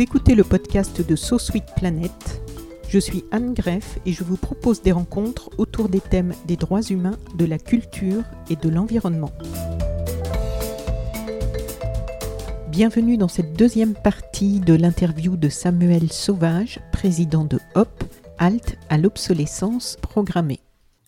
Écoutez le podcast de So Sweet Planet. Je suis Anne Greff et je vous propose des rencontres autour des thèmes des droits humains, de la culture et de l'environnement. Bienvenue dans cette deuxième partie de l'interview de Samuel Sauvage, président de HOP, Halte à l'obsolescence programmée.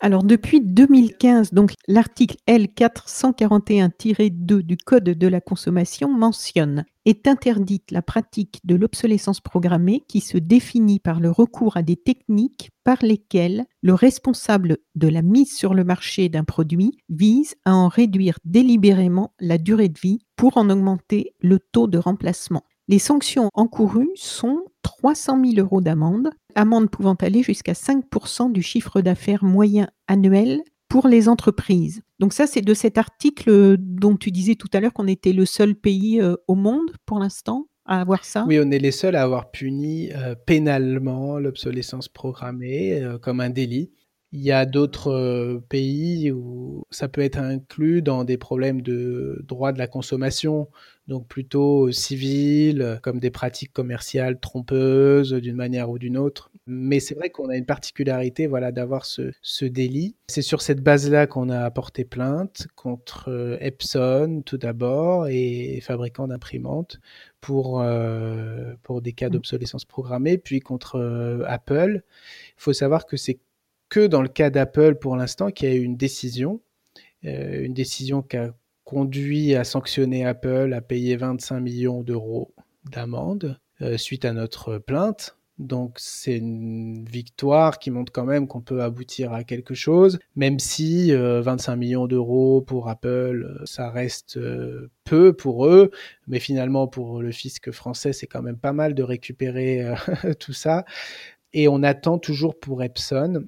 Alors depuis 2015, donc l'article L441-2 du Code de la consommation mentionne est interdite la pratique de l'obsolescence programmée qui se définit par le recours à des techniques par lesquelles le responsable de la mise sur le marché d'un produit vise à en réduire délibérément la durée de vie pour en augmenter le taux de remplacement. Les sanctions encourues sont 300 000 euros d'amende, amende pouvant aller jusqu'à 5 du chiffre d'affaires moyen annuel pour les entreprises. Donc ça, c'est de cet article dont tu disais tout à l'heure qu'on était le seul pays euh, au monde pour l'instant à avoir ça. Oui, on est les seuls à avoir puni euh, pénalement l'obsolescence programmée euh, comme un délit. Il y a d'autres pays où ça peut être inclus dans des problèmes de droit de la consommation, donc plutôt civil, comme des pratiques commerciales trompeuses d'une manière ou d'une autre. Mais c'est vrai qu'on a une particularité voilà, d'avoir ce, délit. C'est sur cette base-là qu'on a apporté plainte contre euh, Epson tout d'abord et fabricants d'imprimantes pour, euh, pour des cas mmh. d'obsolescence programmée, puis contre euh, Apple. Il faut savoir que c'est que dans le cas d'Apple pour l'instant qu'il y a eu une décision, une décision qui a conduit à sanctionner Apple à payer 25 millions d'euros d'amende suite à notre plainte. Donc c'est une victoire qui montre quand même qu'on peut aboutir à quelque chose, même si 25 euh, millions d'euros pour Apple, euh, ça reste euh, peu pour eux, mais finalement pour le fisc français, c'est quand même pas mal de récupérer tout ça. Et on attend toujours pour Epson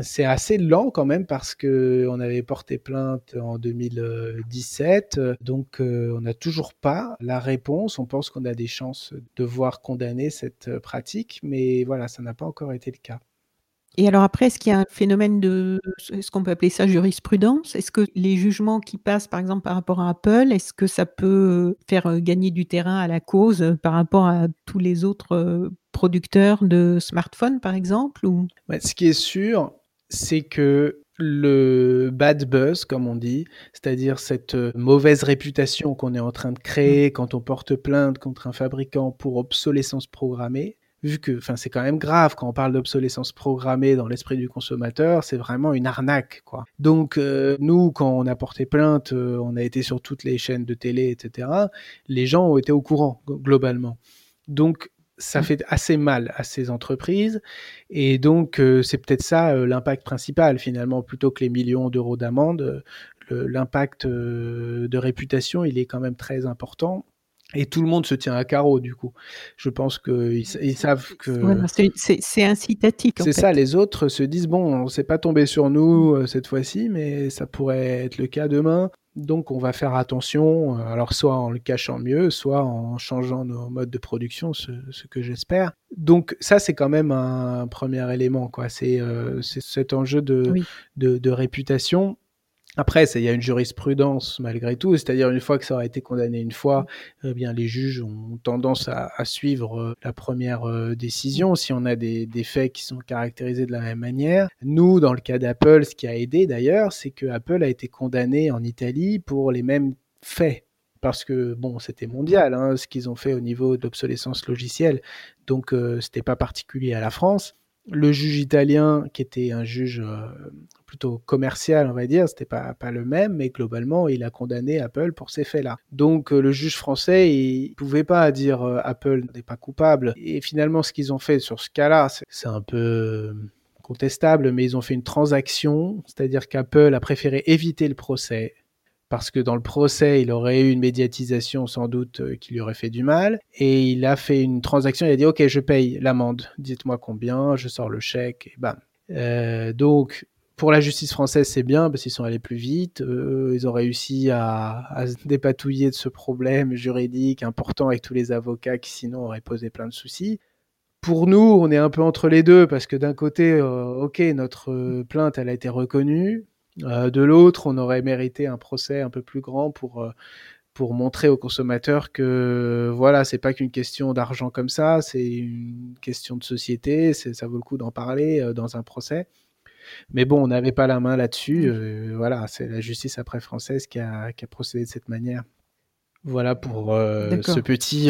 c'est assez lent quand même parce que on avait porté plainte en 2017, donc euh, on n'a toujours pas la réponse. On pense qu'on a des chances de voir condamner cette pratique, mais voilà, ça n'a pas encore été le cas. Et alors après, est-ce qu'il y a un phénomène de, est-ce qu'on peut appeler ça jurisprudence? Est-ce que les jugements qui passent, par exemple, par rapport à Apple, est-ce que ça peut faire gagner du terrain à la cause par rapport à tous les autres producteurs de smartphones, par exemple ou... Ce qui est sûr, c'est que le bad buzz, comme on dit, c'est-à-dire cette euh, mauvaise réputation qu'on est en train de créer mmh. quand on porte plainte contre un fabricant pour obsolescence programmée, vu que c'est quand même grave quand on parle d'obsolescence programmée dans l'esprit du consommateur, c'est vraiment une arnaque. quoi. Donc euh, nous, quand on a porté plainte, euh, on a été sur toutes les chaînes de télé, etc., les gens ont été au courant globalement. Donc ça mmh. fait assez mal à ces entreprises. Et donc, euh, c'est peut-être ça euh, l'impact principal, finalement, plutôt que les millions d'euros d'amende. L'impact euh, de réputation, il est quand même très important. Et tout le monde se tient à carreau, du coup. Je pense qu'ils ils savent que. c'est incitatif. C'est ça, les autres se disent bon, on s'est pas tombé sur nous cette fois-ci, mais ça pourrait être le cas demain. Donc on va faire attention, euh, alors soit en le cachant mieux, soit en changeant nos modes de production, ce, que j'espère. Donc ça c'est quand même un premier élément, quoi. C'est euh, cet enjeu de, de, réputation. Après, il y a une jurisprudence malgré tout, c'est-à-dire une fois que ça aura été condamné une fois, eh bien les juges ont tendance à, suivre euh, la première euh, décision si on a des, faits qui sont caractérisés de la même manière. Nous, dans le cas d'Apple, ce qui a aidé d'ailleurs, c'est que Apple a été condamné en Italie pour les mêmes faits. Parce que bon, c'était mondial hein, ce qu'ils ont fait au niveau d'obsolescence logicielle, donc euh, c'était pas particulier à la France le juge italien, qui était un juge euh, plutôt commercial, on va dire, c'était pas, pas le même, mais globalement, il a condamné Apple pour ces faits-là. Donc, euh, le juge français, il pouvait pas dire euh, Apple n'est pas coupable. Et finalement, ce qu'ils ont fait sur ce cas-là, c'est un peu contestable, mais ils ont fait une transaction, c'est-à-dire qu'Apple a préféré éviter le procès parce que dans le procès, il aurait eu une médiatisation sans doute euh, qui lui aurait fait du mal. Et il a fait une transaction, il a dit, OK, je paye l'amende, dites-moi combien, je sors le chèque, et bam. Euh, donc, pour la justice française, c'est bien parce qu'ils sont allés plus vite. Euh, ils ont réussi à, se dépatouiller de ce problème juridique important avec tous les avocats qui sinon auraient posé plein de soucis. Pour nous, on est un peu entre les deux parce que d'un côté, ok, notre plainte, elle a été reconnue. Euh, de l'autre, on aurait mérité un procès un peu plus grand pour euh, pour montrer aux consommateurs que voilà, c'est pas qu'une question d'argent comme ça, c'est une question de société, ça vaut le coup d'en parler euh, dans un procès. Mais bon, on n'avait pas la main là-dessus. Voilà, c'est la justice après française qui a, qui a, procédé de cette manière. Voilà pour euh, ce petit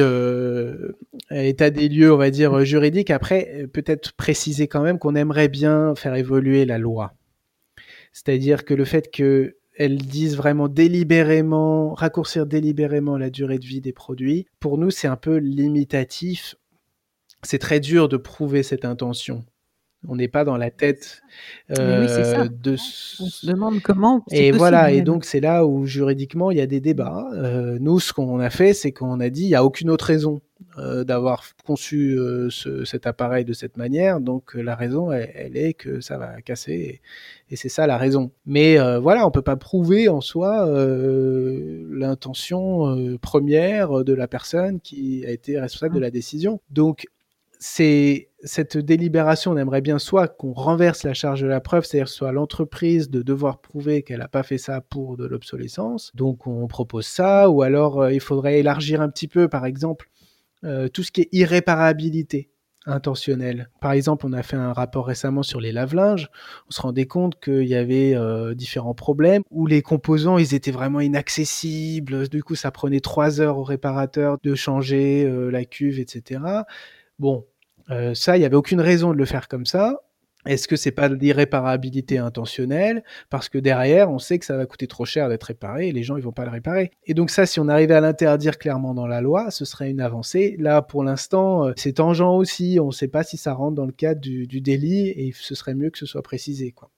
état des lieux, on va dire, juridique. Après, peut-être préciser quand même qu'on aimerait bien faire évoluer la loi. C'est-à-dire que le fait qu'elles disent vraiment délibérément, raccourcir délibérément la durée de vie des produits, pour nous, c'est un peu limitatif. C'est très dur de prouver cette intention. On n'est pas dans la tête euh, de. On se demande comment. Et voilà, et donc c'est là où juridiquement il y a des débats. Euh, nous, ce qu'on a fait, c'est qu'on a dit il n'y a aucune autre raison euh, d'avoir conçu euh, ce, cet appareil de cette manière. Donc euh, la raison, elle, elle, est que ça va casser, et, et c'est ça la raison. Mais euh, voilà, on peut pas prouver en soi l'intention première de la personne qui a été responsable de la décision. Donc c'est cette délibération, on aimerait bien soit qu'on renverse la charge de la preuve, c'est-à-dire soit l'entreprise de devoir prouver qu'elle n'a pas fait ça pour de l'obsolescence. Donc on propose ça, ou alors euh, il faudrait élargir un petit peu, par exemple, euh, tout ce qui est irréparabilité intentionnelle. Par exemple, on a fait un rapport récemment sur les lave-linges. On se rendait compte qu'il y avait euh, différents problèmes où les composants, ils étaient vraiment inaccessibles. Du coup, ça prenait trois heures au réparateur de changer euh, la cuve, etc. Bon, euh, ça, il n'y avait aucune raison de le faire comme ça. Est-ce que c'est pas l'irréparabilité intentionnelle? Parce que derrière, on sait que ça va coûter trop cher d'être réparé et les gens ils vont pas le réparer. Et donc ça, si on arrivait à l'interdire clairement dans la loi, ce serait une avancée. Là, pour l'instant, euh, c'est tangent aussi. On ne sait pas si ça rentre dans le cadre du délit et ce serait mieux que ce soit précisé, quoi.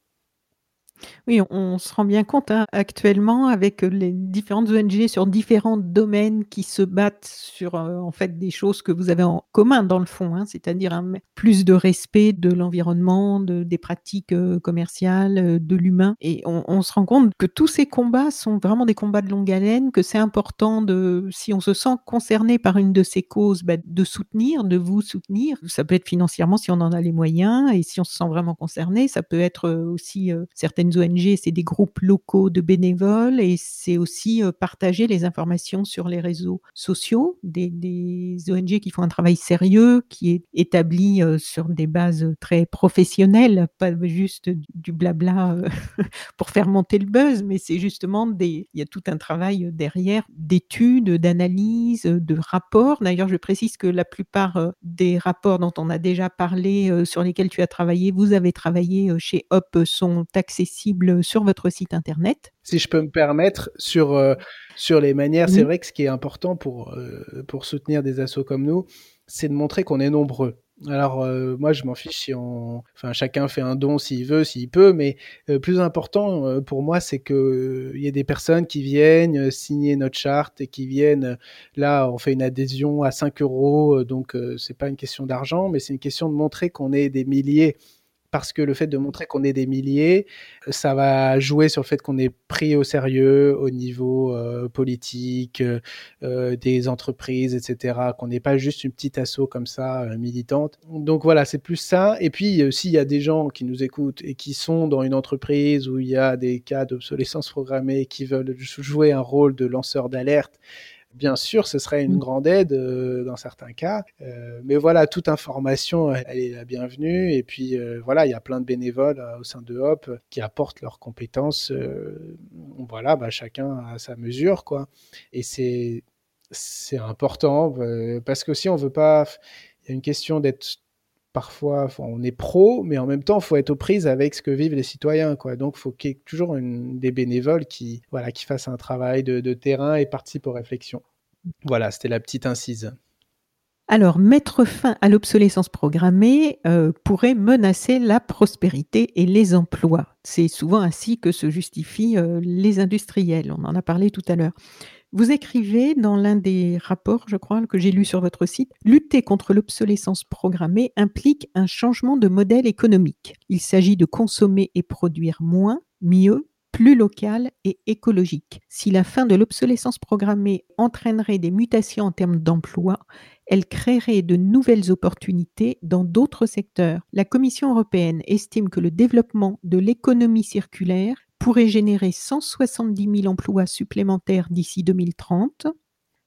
Oui, on se rend bien compte hein, actuellement avec les différentes ONG sur différents domaines qui se battent sur euh, en fait des choses que vous avez en commun dans le fond, hein, c'est-à-dire plus de respect de l'environnement, de, des pratiques euh, commerciales, euh, de l'humain. Et on, on, se rend compte que tous ces combats sont vraiment des combats de longue haleine, que c'est important de, si on se sent concerné par une de ces causes, bah, de soutenir, de vous soutenir. Ça peut être financièrement si on en a les moyens et si on se sent vraiment concerné, ça peut être aussi certaines ONG, c'est des groupes locaux de bénévoles et c'est aussi euh, partager les informations sur les réseaux sociaux, des, des, ONG qui font un travail sérieux, qui est établi euh, sur des bases très professionnelles, pas juste du blabla euh, pour faire monter le buzz, mais c'est justement des, il y a tout un travail derrière d'études, d'analyses, de rapports. D'ailleurs, je précise que la plupart des rapports dont on a déjà parlé, sur lesquels tu as travaillé, vous avez travaillé chez Hop, sont accessibles sur votre site internet. Si je peux me permettre, sur, euh, sur les manières, oui. c'est vrai que ce qui est important pour, euh, pour soutenir des assos comme nous, c'est de montrer qu'on est nombreux. Alors euh, moi je m'en fiche si on, enfin chacun fait un don s'il veut, s'il peut, mais euh, plus important euh, pour moi c'est que il y ait des personnes qui viennent signer notre charte et qui viennent. Là on fait une adhésion à 5 euros, donc c'est pas une question d'argent, mais c'est une question de montrer qu'on est des milliers parce que le fait de montrer qu'on est des milliers, ça va jouer sur le fait qu'on est pris au sérieux au niveau euh, politique, euh, des entreprises, etc. Qu'on n'est pas juste une petite asso comme ça, euh, militante. Donc voilà, c'est plus ça. Et puis, s'il y a des gens qui nous écoutent et qui sont dans une entreprise où il y a des cas d'obsolescence programmée qui veulent jouer un rôle de lanceur d'alerte, bien sûr, ce serait une mmh. grande aide euh, dans certains cas. Euh, mais voilà, toute information, elle est la bienvenue. Et puis euh, voilà, il y a plein de bénévoles au sein de Hop qui apportent leurs compétences. Voilà, bah, chacun à sa mesure, quoi. Et c'est c'est important parce que si on veut pas, il y a une question d'être parfois, on est pro, mais en même temps, il faut être aux prises avec ce que vivent les citoyens. Quoi. Donc, il faut qu'il y ait toujours des bénévoles qui, voilà, qui fassent un travail de, de terrain et participent aux réflexions. Voilà, c'était la petite incise. Alors, mettre fin à l'obsolescence programmée euh, pourrait menacer la prospérité et les emplois. C'est souvent ainsi que se justifient euh, les industriels. On en a parlé tout à l'heure. Vous écrivez dans l'un des rapports, je crois, que j'ai lu sur votre site, lutter contre l'obsolescence programmée implique un changement de modèle économique. Il s'agit de consommer et produire moins, mieux, plus local et écologique. Si la fin de l'obsolescence programmée entraînerait des mutations en termes d'emploi, elle créerait de nouvelles opportunités dans d'autres secteurs. La Commission européenne estime que le développement de l'économie circulaire pourrait générer 170 000 emplois supplémentaires d'ici 2030.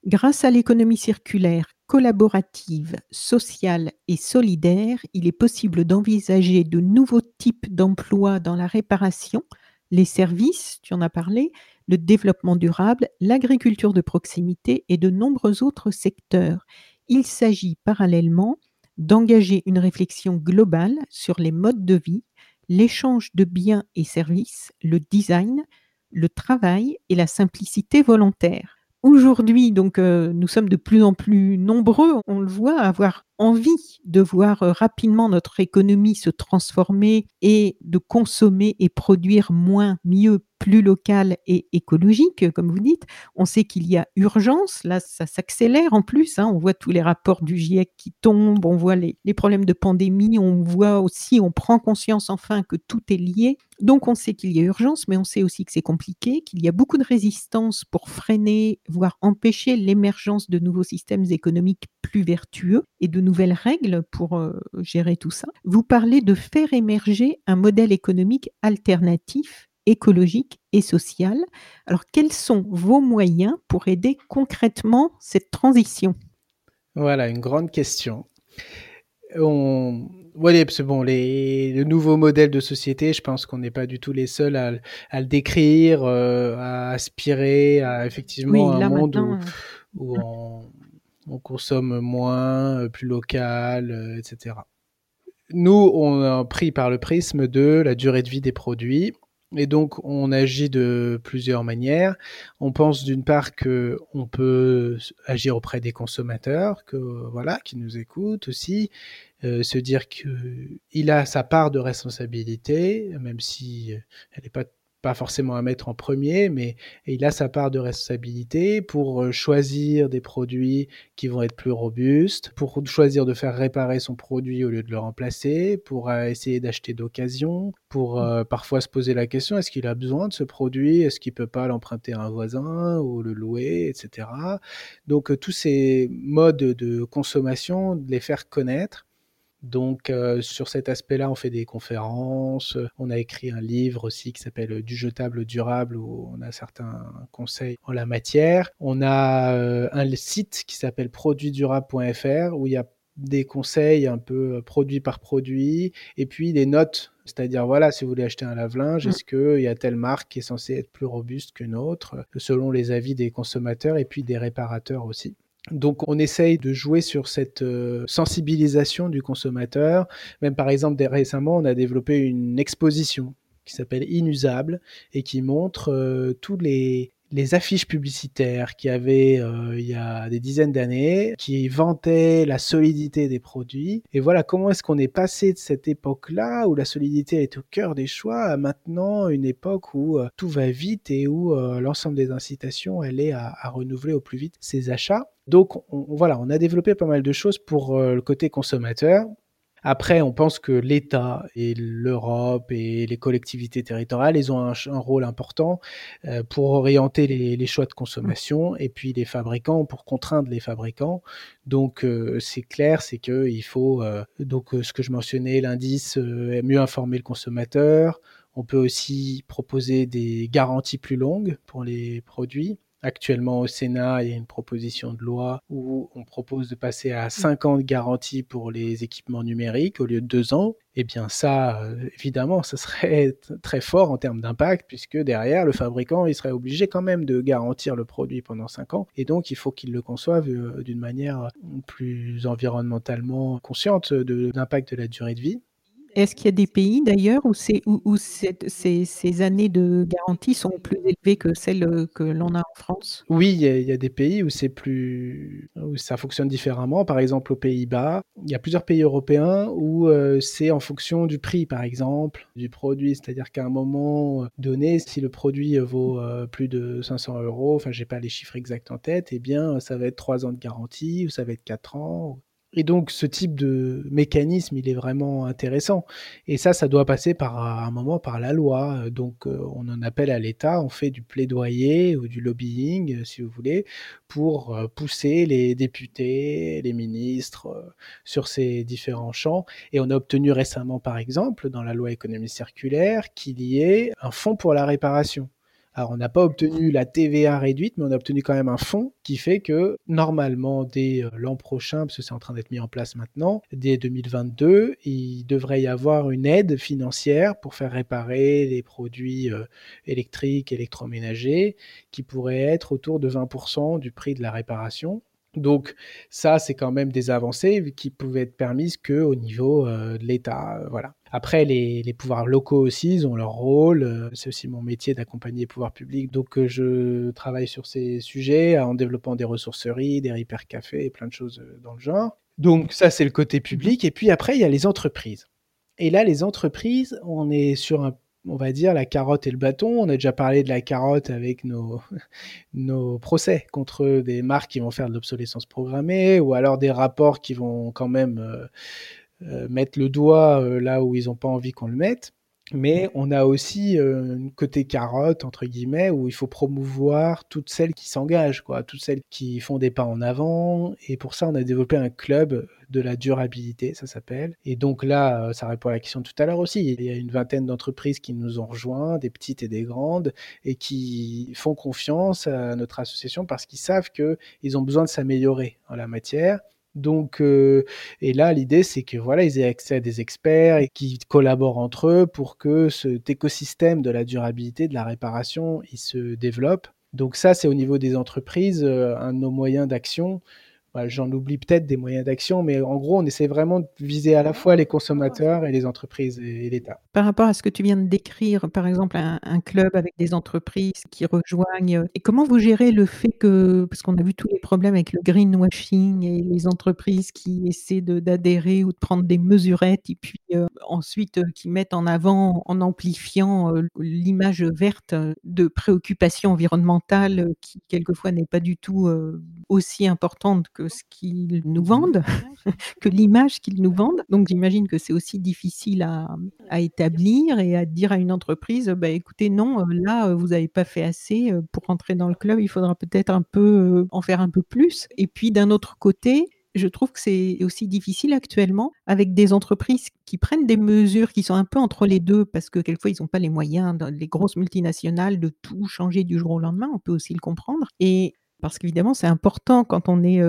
Grâce à l'économie circulaire collaborative, sociale et solidaire, il est possible d'envisager de nouveaux types d'emplois dans la réparation, les services, tu en as parlé, le développement durable, l'agriculture de proximité et de nombreux autres secteurs. Il s'agit parallèlement d'engager une réflexion globale sur les modes de vie, l'échange de biens et services, le design, le travail et la simplicité volontaire. Aujourd'hui, donc, euh, nous sommes de plus en plus nombreux, on le voit, à avoir envie de voir euh, rapidement notre économie se transformer et de consommer et produire moins, mieux, plus local et écologique, comme vous dites. On sait qu'il y a urgence, là ça s'accélère en plus, hein. on voit tous les rapports du GIEC qui tombent, on voit les, les, problèmes de pandémie, on voit aussi, on prend conscience enfin que tout est lié. Donc on sait qu'il y a urgence, mais on sait aussi que c'est compliqué, qu'il y a beaucoup de résistance pour freiner, voire empêcher l'émergence de nouveaux systèmes économiques plus vertueux et de nouvelles règles pour euh, gérer tout ça. Vous parlez de faire émerger un modèle économique alternatif, écologique et social. Alors, quels sont vos moyens pour aider concrètement cette transition? Voilà, une grande question. On... Voilà, c'est bon, les... le nouveau modèle de société, je pense qu'on n'est pas du tout les seuls à, le décrire, euh, à aspirer à effectivement un monde où, où on, on consomme moins, euh, plus local, euh, etc. Nous, on a pris par le prisme de la durée de vie des produits. Et donc, on agit de plusieurs manières. On pense d'une part que on peut agir auprès des consommateurs, que voilà, qui nous écoutent aussi, euh, se dire qu'il a sa part de responsabilité, même si elle n'est pas pas forcément à mettre en premier, mais il a sa part de responsabilité pour euh, choisir des produits qui vont être plus robustes, pour choisir de faire réparer son produit au lieu de le remplacer, pour euh, essayer d'acheter d'occasion, pour euh, parfois se poser la question est-ce qu'il a besoin de ce produit, est-ce qu'il peut pas l'emprunter à un voisin ou le louer, etc. Donc tous ces modes de consommation, de les faire connaître donc euh, sur cet aspect-là, on fait des conférences, on a écrit un livre aussi qui s'appelle euh, Du jetable durable où on a certains conseils en la matière. On a euh, un site qui s'appelle produitdurable.fr où il y a des conseils un peu produit par produit et puis des notes c'est-à-dire, voilà, si vous voulez acheter un lave-linge, mmh. est-ce qu'il y a telle marque qui est censée être plus robuste qu'une autre, selon les avis des consommateurs et puis des réparateurs aussi. Donc on essaye de jouer sur cette euh, sensibilisation du consommateur. Même par exemple, récemment, on a développé une exposition qui s'appelle Inusable et qui montre euh, tous les, les affiches publicitaires qu'il y avait euh, il y a des dizaines d'années, qui vantaient la solidité des produits. Et voilà comment est-ce qu'on est passé de cette époque-là, où la solidité est au cœur des choix, à maintenant une époque où tout va vite et où l'ensemble des incitations, elle est à, renouveler au plus vite ses achats. Donc on, voilà, on a développé pas mal de choses pour euh, le côté consommateur. Après, on pense que l'État et l'Europe et les collectivités territoriales, ils ont un, rôle important euh, pour orienter les, choix de consommation et puis les fabricants pour contraindre les fabricants. Donc euh, c'est clair, c'est que il faut donc ce que je mentionnais, l'indice mieux informer le consommateur. On peut aussi proposer des garanties plus longues pour les produits. Actuellement au Sénat, il y a une proposition de loi où on propose de passer à 5 ans de garantie pour les équipements numériques au lieu de 2 ans. Eh bien ça, euh, évidemment, ça serait très fort en termes d'impact puisque derrière, le fabricant, il serait obligé quand même de garantir le produit pendant 5 ans. Et donc, il faut qu'il le conçoive euh, d'une manière plus environnementalement consciente de l'impact de la durée de vie. Est-ce qu'il y a des pays d'ailleurs où, ces, années de garantie sont plus élevées que celles que l'on a en France? Oui, il y, a, des pays où plus où ça fonctionne différemment. Par exemple, aux Pays-Bas, il y a plusieurs pays européens où euh, c'est en fonction du prix, par exemple, du produit. C'est-à-dire qu'à un moment donné, si le produit vaut euh, plus de 500 euros, enfin, j'ai pas les chiffres exacts en tête, eh bien, ça va être 3 ans de garantie ou ça va être 4 ans. Et donc, ce type de mécanisme, il est vraiment intéressant. Et ça, ça doit passer par un moment par la loi. Donc, euh, on en appelle à l'État, on fait du plaidoyer ou du lobbying, euh, si vous voulez, pour euh, pousser les députés, les ministres sur ces différents champs. Et on a obtenu récemment, par exemple, dans la loi économie circulaire, qu'il y ait un fonds pour la réparation. Alors, on n'a pas obtenu la TVA réduite, mais on a obtenu quand même un fonds qui fait que normalement, dès euh, l'an prochain, parce que c'est en train d'être mis en place maintenant, dès 2022, il devrait y avoir une aide financière pour faire réparer les produits euh, électriques, électroménagers, qui pourrait être autour de 20% du prix de la réparation. Donc ça, c'est quand même des avancées qui pouvaient être permises qu'au niveau euh, de l'État. voilà. Après, les, pouvoirs locaux aussi, ils ont leur rôle. Euh, c'est aussi mon métier d'accompagner les pouvoirs publics. Donc, euh, je travaille sur ces sujets en développant des ressourceries, des repair cafés et plein de choses euh, dans le genre. Donc, ça, c'est le côté public. Et puis après, il y a les entreprises. Et là, les entreprises, on est sur un on va dire, la carotte et le bâton. On a déjà parlé de la carotte avec nos, nos procès contre des marques qui vont faire de l'obsolescence programmée ou alors des rapports qui vont quand même mettre le doigt euh, là où ils n'ont pas envie qu'on le mette. Mais on a aussi euh, un côté carotte, entre guillemets, où il faut promouvoir toutes celles qui s'engagent, quoi, toutes celles qui font des pas en avant. Et pour ça, on a développé un club de la durabilité, ça s'appelle. Et donc là, ça répond à la question de tout à l'heure aussi. Il y a une vingtaine d'entreprises qui nous ont rejoints, des petites et des grandes, et qui font confiance à notre association parce qu'ils savent qu'ils ont besoin de s'améliorer en la matière donc, euh, et là, l'idée, c'est que voilà, ils aient accès à des experts et qu'ils collaborent entre eux pour que cet écosystème de la durabilité, de la réparation, il se développe. Donc ça, c'est au niveau des entreprises, euh, un de nos moyens d'action bah, j'en oublie peut-être des moyens d'action, mais en gros, on essaie vraiment de viser à la fois les consommateurs et les entreprises et, l'État. Par rapport à ce que tu viens de décrire, par exemple, un, club avec des entreprises qui rejoignent, et comment vous gérez le fait que, parce qu'on a vu tous les problèmes avec le greenwashing et les entreprises qui essaient d'adhérer ou de prendre des mesurettes et puis euh, ensuite euh, qui mettent en avant, en amplifiant euh, l'image verte de préoccupation environnementale qui quelquefois n'est pas du tout aussi importante que ce qu'ils nous vendent, que l'image qu'ils nous vendent. Donc j'imagine que c'est aussi difficile à, établir et à dire à une entreprise, bah, écoutez, non, euh, là, euh, vous n'avez pas fait assez euh, pour entrer dans le club, il faudra peut-être un peu en faire un peu plus. Et puis d'un autre côté, je trouve que c'est aussi difficile actuellement avec des entreprises qui prennent des mesures qui sont un peu entre les deux parce que quelquefois ils n'ont pas les moyens, les grosses multinationales, de tout changer du jour au lendemain, on peut aussi le comprendre. Et parce qu'évidemment, c'est important quand on est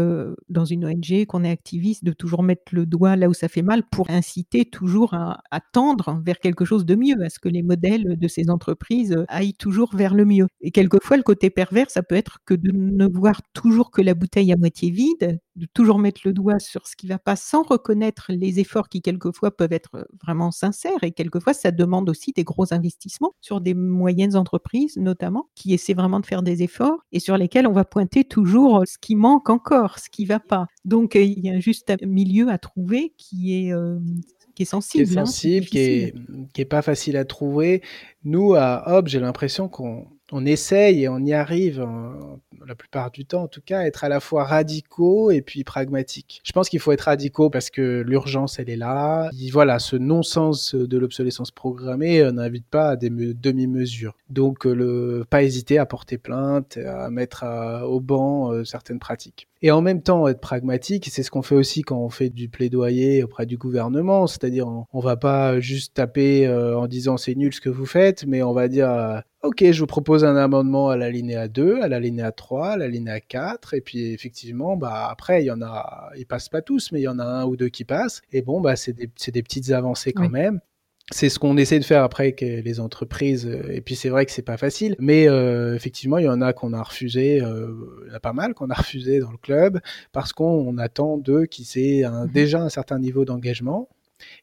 dans une ONG, qu'on est activiste, de toujours mettre le doigt là où ça fait mal pour inciter toujours à, tendre vers quelque chose de mieux, à ce que les modèles de ces entreprises aillent toujours vers le mieux. Et quelquefois, le côté pervers, ça peut être que de ne voir toujours que la bouteille à moitié vide, de toujours mettre le doigt sur ce qui ne va pas sans reconnaître les efforts qui quelquefois peuvent être vraiment sincères. Et quelquefois, ça demande aussi des gros investissements sur des moyennes entreprises, notamment, qui essaient vraiment de faire des efforts et sur lesquels on va pointer toujours ce qui manque encore, ce qui ne va pas. Donc, il y a juste un milieu à trouver qui est, qui est sensible. Qui est hein, sensible, qui, est, qui est pas facile à trouver. Nous, à Hop, j'ai l'impression qu'on on essaye et on y arrive, la plupart du temps en tout cas, être à la fois radicaux et puis pragmatiques. Je pense qu'il faut être radicaux parce que l'urgence, elle est là. voilà, ce non-sens de l'obsolescence programmée euh, n'invite pas à des demi-mesures. Donc, euh, le, pas hésiter à porter plainte, à mettre au banc euh, certaines pratiques. Et en même temps, être pragmatique, c'est ce qu'on fait aussi quand on fait du plaidoyer auprès du gouvernement, c'est-à-dire on, on va pas juste taper en disant c'est nul ce que vous faites, mais on va dire Ok, je vous propose un amendement à la linéa 2, à la linéa 3, à la linéa 4, et puis effectivement, bah après, il y en a, ils passent pas tous, mais il y en a un ou deux qui passent, et bon, bah c'est des, des, petites avancées quand même. C'est ce qu'on essaie de faire après avec les entreprises, et puis c'est vrai que c'est pas facile, mais euh, effectivement, il y en a qu'on a refusé, euh, il y en a pas mal qu'on a refusé dans le club, parce qu'on attend d'eux qu'ils aient un, mmh déjà un certain niveau d'engagement,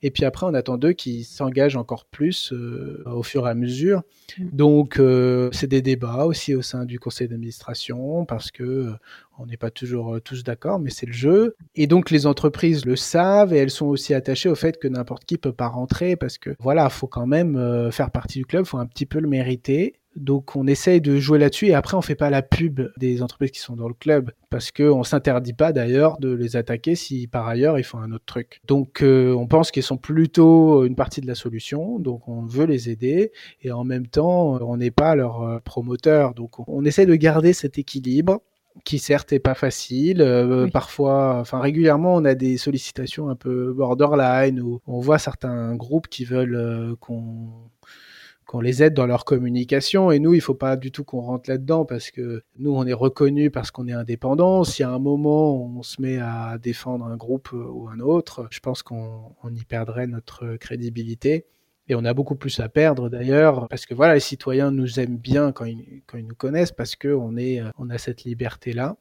Et puis après, on attend d'eux qui s'engagent encore plus euh, au fur et à mesure. Mmh. Donc, euh, c'est des débats aussi au sein du conseil d'administration parce que euh, on n'est pas toujours tous d'accord, mais c'est le jeu. Et donc, les entreprises le savent et elles sont aussi attachées au fait que n'importe qui peut pas rentrer parce que voilà, faut quand même faire partie du club, faut un petit peu le mériter. Donc on essaye de jouer là-dessus et après on fait pas la pub des entreprises qui sont dans le club parce qu'on s'interdit pas d'ailleurs de les attaquer si par ailleurs ils font un autre truc. Donc euh, on pense qu'ils sont plutôt une partie de la solution, donc on veut les aider et en même temps on n'est pas leur euh, promoteur. Donc on essaie de garder cet équilibre qui certes est pas facile. Euh, parfois, enfin régulièrement, on a des sollicitations un peu borderline où on voit certains groupes qui veulent qu'on qu'on les aide dans leur communication. Et nous, il faut pas du tout qu'on rentre là-dedans parce que nous, on est reconnu parce qu'on est indépendant. Si à un moment on se met à défendre un groupe ou un autre, je pense qu'on y perdrait notre crédibilité. Et on a beaucoup plus à perdre d'ailleurs, parce que voilà, les citoyens nous aiment bien quand ils, quand ils nous connaissent, parce qu'on on a cette liberté-là.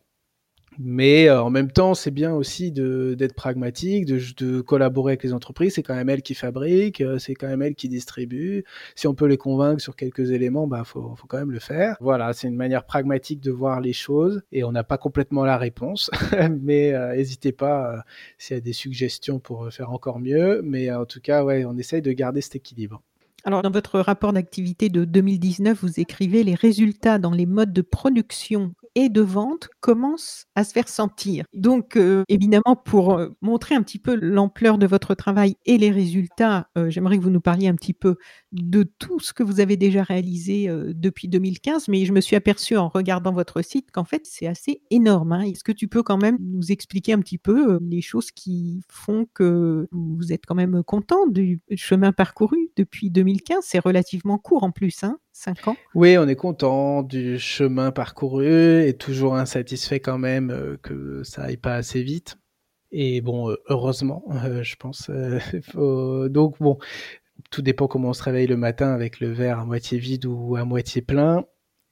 Mais euh, en même temps, c'est bien aussi d'être pragmatique, de, de, collaborer avec les entreprises. C'est quand même elles qui fabriquent, euh, c'est quand même elles qui distribuent. Si on peut les convaincre sur quelques éléments, bah faut, faut quand même le faire. Voilà, c'est une manière pragmatique de voir les choses et on n'a pas complètement la réponse, mais euh, n'hésitez pas s'il y a des suggestions pour faire encore mieux. Mais en tout cas, ouais, on essaye de garder cet équilibre. Alors, dans votre rapport d'activité de 2019, vous écrivez les résultats dans les modes de production et de vente commencent à se faire sentir. Donc, euh, évidemment, pour euh, montrer un petit peu l'ampleur de votre travail et les résultats, euh, j'aimerais que vous nous parliez un petit peu de tout ce que vous avez déjà réalisé depuis 2015. Mais je me suis aperçue en regardant votre site qu'en fait, c'est assez énorme. Hein. Est-ce que tu peux quand même nous expliquer un petit peu les choses qui font que vous êtes quand même content du chemin parcouru depuis 2015 C'est relativement court en plus, hein 5 ans? Oui, on est content du chemin parcouru et toujours insatisfait quand même euh, que ça aille pas assez vite. Et bon, euh, heureusement, euh, je pense. Donc bon, tout dépend comment on se réveille le matin avec le verre à moitié vide ou à moitié plein.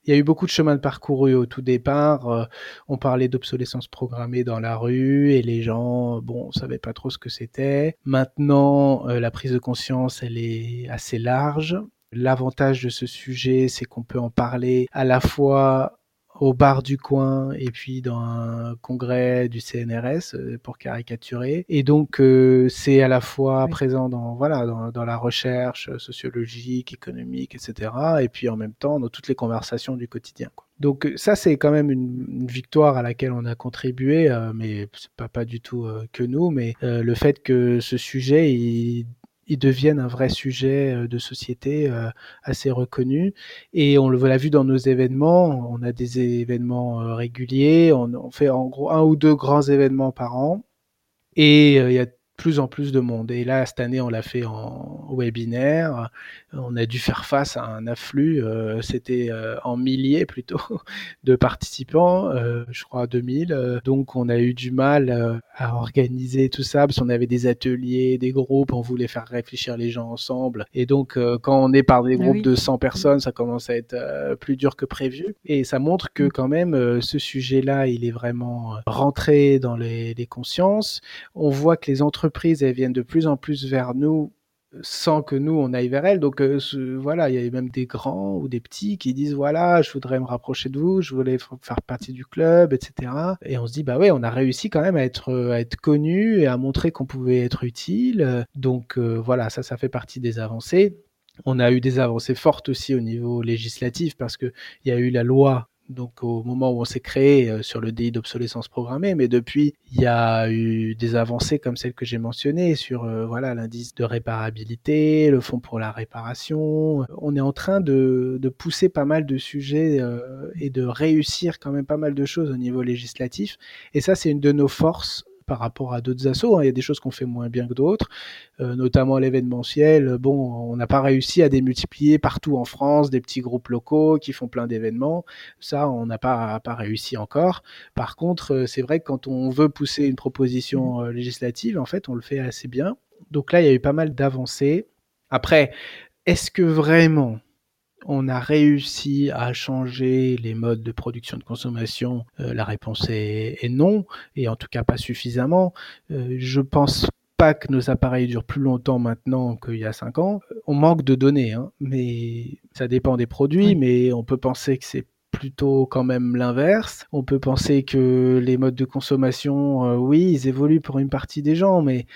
Il y a eu beaucoup de chemin de parcouru au tout départ. on parlait d'obsolescence programmée dans la rue et les gens, bon, on savait pas trop ce que c'était. Maintenant, la prise de conscience, elle est assez large. L'avantage de ce sujet, c'est qu'on peut en parler à la fois au bar du coin et puis dans un congrès du CNRS euh, pour caricaturer. Et donc euh, c'est à la fois présent dans voilà dans, dans, la recherche sociologique, économique, etc. Et puis en même temps dans toutes les conversations du quotidien. Quoi. Donc ça c'est quand même une, une, victoire à laquelle on a contribué, euh, mais c'est pas pas du tout euh, que nous, mais le fait que ce sujet il ils deviennent un vrai sujet euh, de société euh, assez reconnu. Et on l'a vu dans nos événements, on a des événements euh, réguliers, on, on, fait en gros un ou deux grands événements par an. Et il y a plus en plus de monde. Et là, cette année, on l'a fait en webinaire. On a dû faire face à un afflux, euh, c'était euh, en milliers plutôt, de participants, euh, je crois 2000. Donc, on a eu du mal à organiser tout ça, parce qu'on avait des ateliers, des groupes, on voulait faire réfléchir les gens ensemble. Et donc, quand on est par des ah groupes de 100 personnes, ça commence à être plus dur que prévu. Et ça montre que mm. quand même, ce sujet-là, il est vraiment rentré dans les, les consciences. On voit que les entreprises elles viennent de plus en plus vers nous sans que nous on aille vers elles. Donc euh, voilà, il y a même des grands ou des petits qui disent voilà, je voudrais me rapprocher de vous, je voulais faire partie du club, etc. Et on se dit bah ouais, on a réussi quand même à être connu et à montrer qu'on pouvait être utile. Donc euh, voilà, ça ça fait partie des avancées. On a eu des avancées fortes aussi au niveau législatif parce que il y a eu la loi donc au moment où on s'est créé euh, sur le délit d'obsolescence programmée, mais depuis il y a eu des avancées comme celles que j'ai mentionnées sur euh, voilà l'indice de réparabilité, le fonds pour la réparation. On est en train de, de pousser pas mal de sujets euh, et de réussir quand même pas mal de choses au niveau législatif, et ça c'est une de nos forces par rapport à d'autres assos. Hein. Il y a des choses qu'on fait moins bien que d'autres, euh, notamment l'événementiel. Bon, on n'a pas réussi à démultiplier partout en France des petits groupes locaux qui font plein d'événements. Ça, on n'a pas, pas réussi encore. Par contre, euh, c'est vrai que quand on veut pousser une proposition mmh. euh, législative, en fait, on le fait assez bien. Donc là, il y a eu pas mal d'avancées. Après, est-ce que vraiment on a réussi à changer les modes de production de consommation euh, La réponse est, non, et en tout cas pas suffisamment. Euh, je pense pas que nos appareils durent plus longtemps maintenant qu'il y a 5 ans. On manque de données, hein, mais ça dépend des produits, mais on peut penser que c'est plutôt quand même l'inverse. On peut penser que les modes de consommation, euh, oui, ils évoluent pour une partie des gens, mais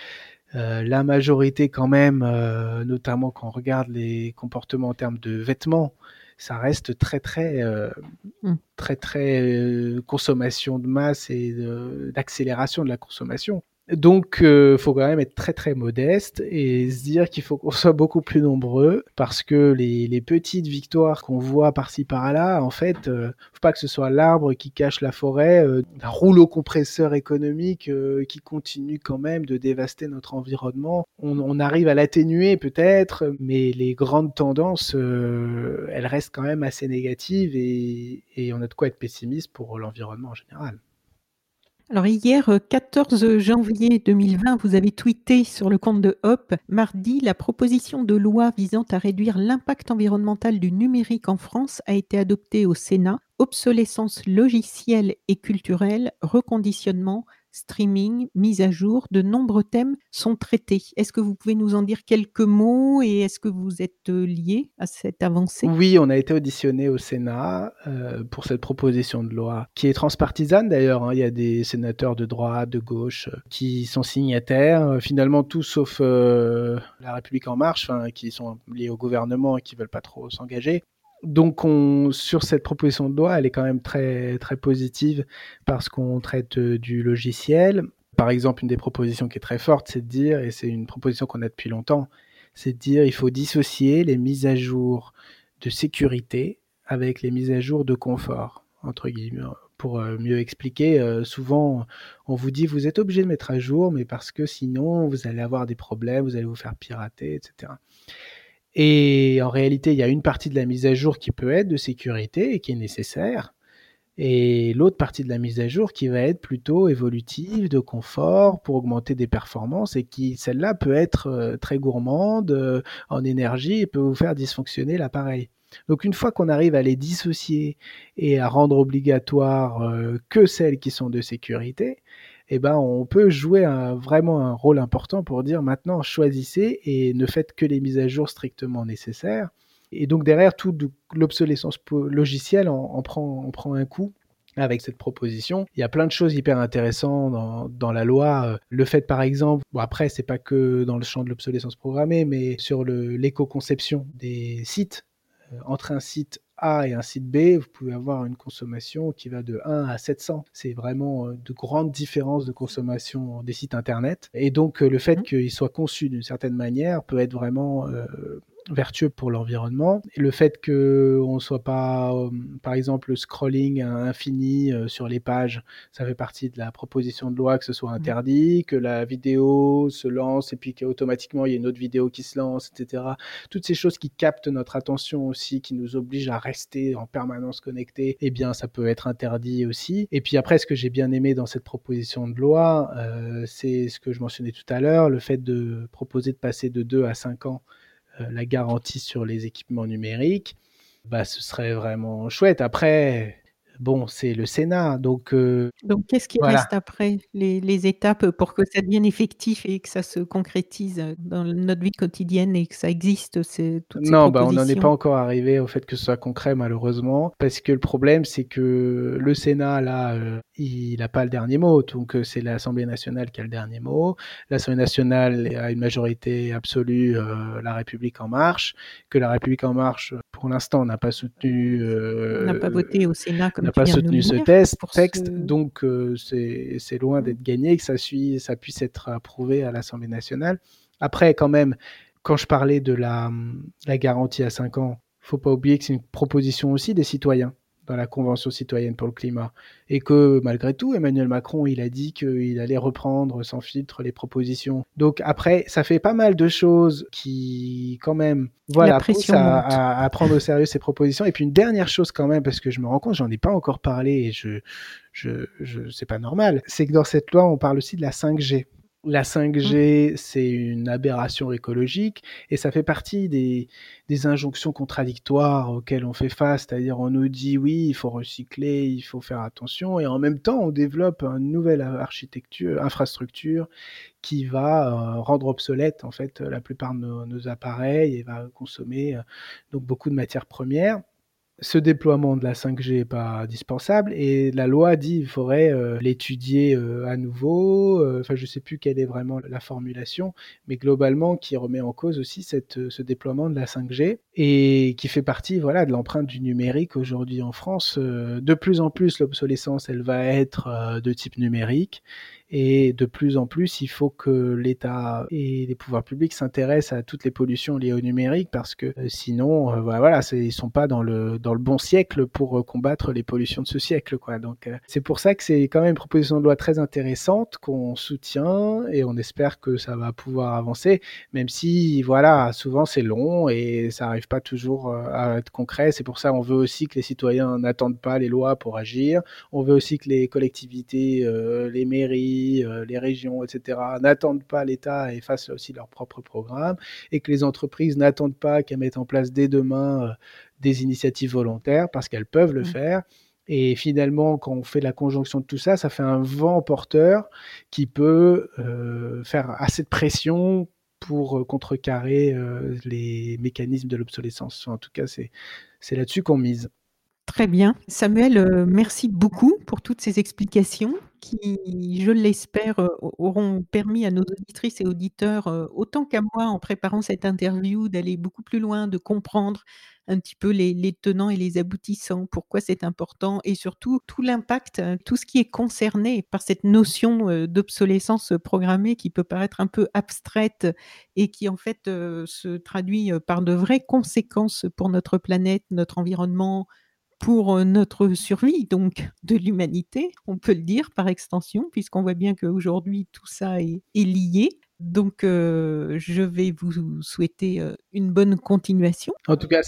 euh, la majorité quand même, euh, notamment quand on regarde les comportements en termes de vêtements, ça reste très très mmh. très très consommation de masse et d'accélération de la consommation. Donc, euh, faut quand même être très très modeste et se dire qu'il faut qu'on soit beaucoup plus nombreux parce que les, les petites victoires qu'on voit par-ci par-là, en fait, euh, faut pas que ce soit l'arbre qui cache la forêt, euh, un rouleau compresseur économique euh, qui continue quand même de dévaster notre environnement. On, on arrive à l'atténuer peut-être, mais les grandes tendances, elles restent quand même assez négatives et, et on a de quoi être pessimiste pour l'environnement en général. Alors hier, 14 euh, janvier 2020, vous avez tweeté sur le compte de Hop, mardi, la proposition de loi visant à réduire l'impact environnemental du numérique en France a été adoptée au Sénat. Obsolescence logicielle et culturelle, reconditionnement, streaming, mise à jour, de nombreux thèmes sont traités. Est-ce que vous pouvez nous en dire quelques mots et est-ce que vous êtes euh, lié à cette avancée? Oui, on a été auditionné au Sénat euh, pour cette proposition de loi qui est transpartisane d'ailleurs. Hein. Il y a des sénateurs de droite, de gauche euh, qui sont signataires, finalement tous sauf la République en marche, qui sont liés au gouvernement et qui veulent pas trop s'engager donc, on, sur cette proposition de loi, elle est quand même très, très positive parce qu'on traite euh, du logiciel. Par exemple, une des propositions qui est très forte, c'est de dire, et c'est une proposition qu'on a depuis longtemps, c'est de dire il faut dissocier les mises à jour de sécurité avec les mises à jour de confort, entre guillemets. Pour euh, mieux expliquer, euh, souvent on vous dit vous êtes obligé de mettre à jour, mais parce que sinon vous allez avoir des problèmes, vous allez vous faire pirater, etc. Et en réalité, il y a une partie de la mise à jour qui peut être de sécurité et qui est nécessaire. Et l'autre partie de la mise à jour qui va être plutôt évolutive, de confort, pour augmenter des performances, et qui, celle-là, peut être euh, très gourmande euh, en énergie et peut vous faire dysfonctionner l'appareil. Donc une fois qu'on arrive à les dissocier et à rendre obligatoire euh, que celles qui sont de sécurité, eh ben, on peut jouer vraiment un rôle important pour dire maintenant choisissez et ne faites que les mises à jour strictement nécessaires. Et donc derrière, toute l'obsolescence logicielle en, prend, un coup avec cette proposition. Il y a plein de choses hyper intéressantes dans, la loi. Le fait, par exemple, bon après, c'est pas que dans le champ de l'obsolescence programmée, mais sur l'éco-conception des sites. Euh, entre un site a et un site B, vous pouvez avoir une consommation qui va de 1 à 700. C'est vraiment euh, de grandes différences de consommation des sites Internet. Et donc, euh, le fait mmh. qu'ils soient conçus d'une certaine manière peut être vraiment vertueux pour l'environnement. Et le fait qu'on ne soit pas, euh, par exemple, le scrolling infini euh, sur les pages, ça fait partie de la proposition de loi que ce soit mmh. interdit, que la vidéo se lance et puis qu'automatiquement il y a une autre vidéo qui se lance, etc. Toutes ces choses qui captent notre attention aussi, qui nous obligent à rester en permanence connectés, eh bien ça peut être interdit aussi. Et puis après, ce que j'ai bien aimé dans cette proposition de loi, euh, c'est ce que je mentionnais tout à l'heure, le fait de proposer de passer de 2 à 5 ans la garantie sur les équipements numériques, bah, ce serait vraiment chouette. Après, bon, c'est le Sénat, donc. Euh, donc, qu'est-ce qui reste après les, étapes pour que ça devienne effectif et que ça se concrétise dans notre vie quotidienne et que ça existe ces, toutes Non, bah, on n'en est pas encore arrivé au fait que ce soit concret, malheureusement, parce que le problème, c'est que le Sénat, là, euh, il n'a pas le dernier mot, donc c'est l'Assemblée nationale qui a le dernier mot. L'Assemblée nationale a une majorité absolue, La République en marche, que La République en marche, pour l'instant, n'a pas soutenu. n'a pas voté au Sénat comme n'a pas soutenu ce test, texte, donc euh, c'est loin d'être gagné que ça, suit, ça puisse être approuvé à l'Assemblée nationale. Après, quand même, quand je parlais de la, la garantie à 5 ans, faut pas oublier que c'est une proposition aussi des citoyens dans la Convention citoyenne pour le climat. Et que malgré tout, Emmanuel Macron, il a dit qu'il allait reprendre sans filtre les propositions. Donc après, ça fait pas mal de choses qui, quand même, voilà, poussent à, à, prendre au sérieux ces propositions. Et puis une dernière chose quand même, parce que je me rends compte, j'en ai pas encore parlé et je, je, je c'est pas normal, c'est que dans cette loi, on parle aussi de la 5G. La 5G, mmh. c'est une aberration écologique et ça fait partie des, des, injonctions contradictoires auxquelles on fait face. C'est-à-dire, on nous dit oui, il faut recycler, il faut faire attention et en même temps, on développe une nouvelle architecture, infrastructure qui va euh, rendre obsolète en fait la plupart de nos, nos appareils et va consommer euh, donc beaucoup de matières premières ce déploiement de la 5G n'est pas indispensable et la loi dit qu'il faudrait euh, l'étudier euh, à nouveau. Euh, enfin, je ne sais plus quelle est vraiment la formulation, mais globalement, qui remet en cause aussi cette, ce déploiement de la 5G et qui fait partie voilà, de l'empreinte du numérique aujourd'hui en France. de plus en plus, l'obsolescence, elle va être de type numérique et de plus en plus, il faut que l'État et les pouvoirs publics s'intéressent à toutes les pollutions liées au numérique parce que euh, sinon, euh, voilà, ils sont pas dans le dans le bon siècle pour euh, combattre les pollutions de ce siècle, quoi. Donc c'est pour ça que c'est quand même une proposition de loi très intéressante qu'on soutient et on espère que ça va pouvoir avancer, même si voilà, souvent c'est long et ça arrive pas toujours à être concret. C'est pour ça qu'on veut aussi que les citoyens n'attendent pas les lois pour agir. On veut aussi que les collectivités, les mairies euh, les régions, etc., n'attendent pas l'État et fassent aussi leur propre programme, et que les entreprises n'attendent pas qu'elles mettent en place dès demain euh, des initiatives volontaires, parce qu'elles peuvent le mmh. faire. Et finalement, quand on fait la conjonction de tout ça, ça fait un vent porteur qui peut euh, faire assez de pression pour contrecarrer les mécanismes de l'obsolescence. En tout cas, c'est là-dessus qu'on mise. Très bien. Samuel, merci beaucoup pour toutes ces explications qui, je l'espère, euh, auront permis à nos auditrices et auditeurs, euh, autant qu'à moi en préparant cette interview, d'aller beaucoup plus loin, de comprendre un petit peu les, tenants et les aboutissants, pourquoi c'est important et surtout tout l'impact, tout ce qui est concerné par cette notion d'obsolescence programmée qui peut paraître un peu abstraite et qui en fait se traduit par de vraies conséquences pour notre planète, notre environnement, pour notre survie, donc de l'humanité, on peut le dire par extension, puisqu'on voit bien qu'aujourd'hui tout ça est, lié. Donc, je vais vous souhaiter une bonne continuation. En tout cas,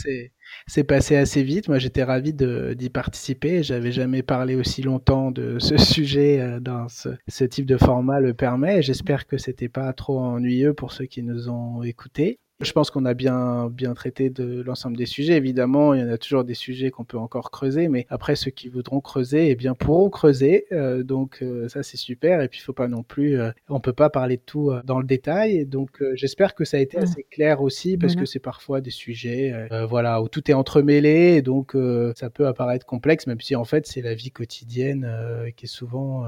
c'est passé assez vite. Moi, j'étais ravi d'y participer. J'avais jamais parlé aussi longtemps de ce sujet dans ce, ce, type de format le permet. J'espère que c'était pas trop ennuyeux pour ceux qui nous ont écoutés. Je pense qu'on a bien, bien traité de l'ensemble des sujets. Évidemment, il y en a toujours des sujets qu'on peut encore creuser, mais après, ceux qui voudront creuser, eh bien, pourront creuser. Euh, donc, euh, ça, c'est super. Et puis, il faut pas non plus, euh, on peut pas parler de tout dans le détail. Donc, j'espère que ça a été assez clair aussi, parce que c'est parfois des sujets, voilà, où tout est entremêlé. Et donc, ça peut apparaître complexe, même si, en fait, c'est la vie quotidienne qui est souvent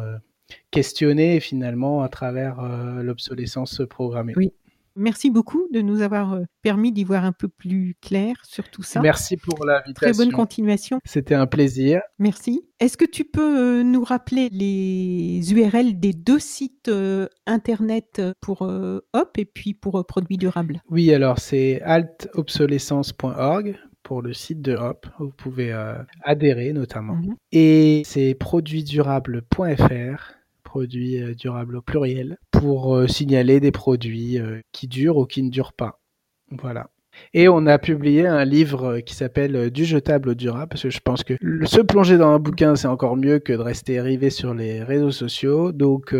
questionnée, finalement, à travers l'obsolescence programmée. Oui. Merci beaucoup de nous avoir euh, permis d'y voir un peu plus clair sur tout ça. Merci pour l'invitation. Très bonne continuation. C'était un plaisir. Merci. Est-ce que tu peux euh, nous rappeler les URL des deux sites euh, internet pour Hop et puis pour Produits Durables? Oui, alors c'est altobsolescence.org pour le site de Hop. Vous pouvez adhérer notamment. Mhm. Et c'est produitsdurables.fr produits euh, durables au pluriel, pour euh, signaler des produits euh, qui durent ou qui ne durent pas. Voilà. Et on a publié un livre qui s'appelle Du jetable au durable, parce que je pense que se plonger dans un bouquin, c'est encore mieux que de rester rivé sur les réseaux sociaux. Donc,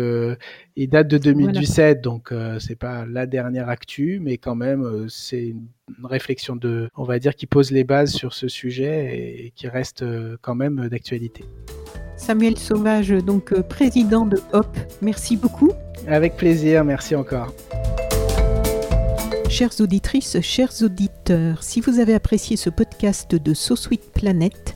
il date de 2017, donc c'est pas la dernière actu, mais quand même, c'est une réflexion de, on va dire, qui pose les bases sur ce sujet et qui reste quand même d'actualité. Samuel Sauvage, donc euh, président de HOP. Merci beaucoup. Avec plaisir, merci encore. Chères auditrices, chers auditeurs, si vous avez apprécié ce podcast de So Sweet Planet,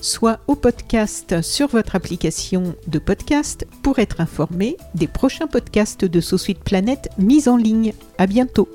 soit au podcast sur votre application de podcast pour être informé des prochains podcasts de Sous Suite Planète mis en ligne. À bientôt!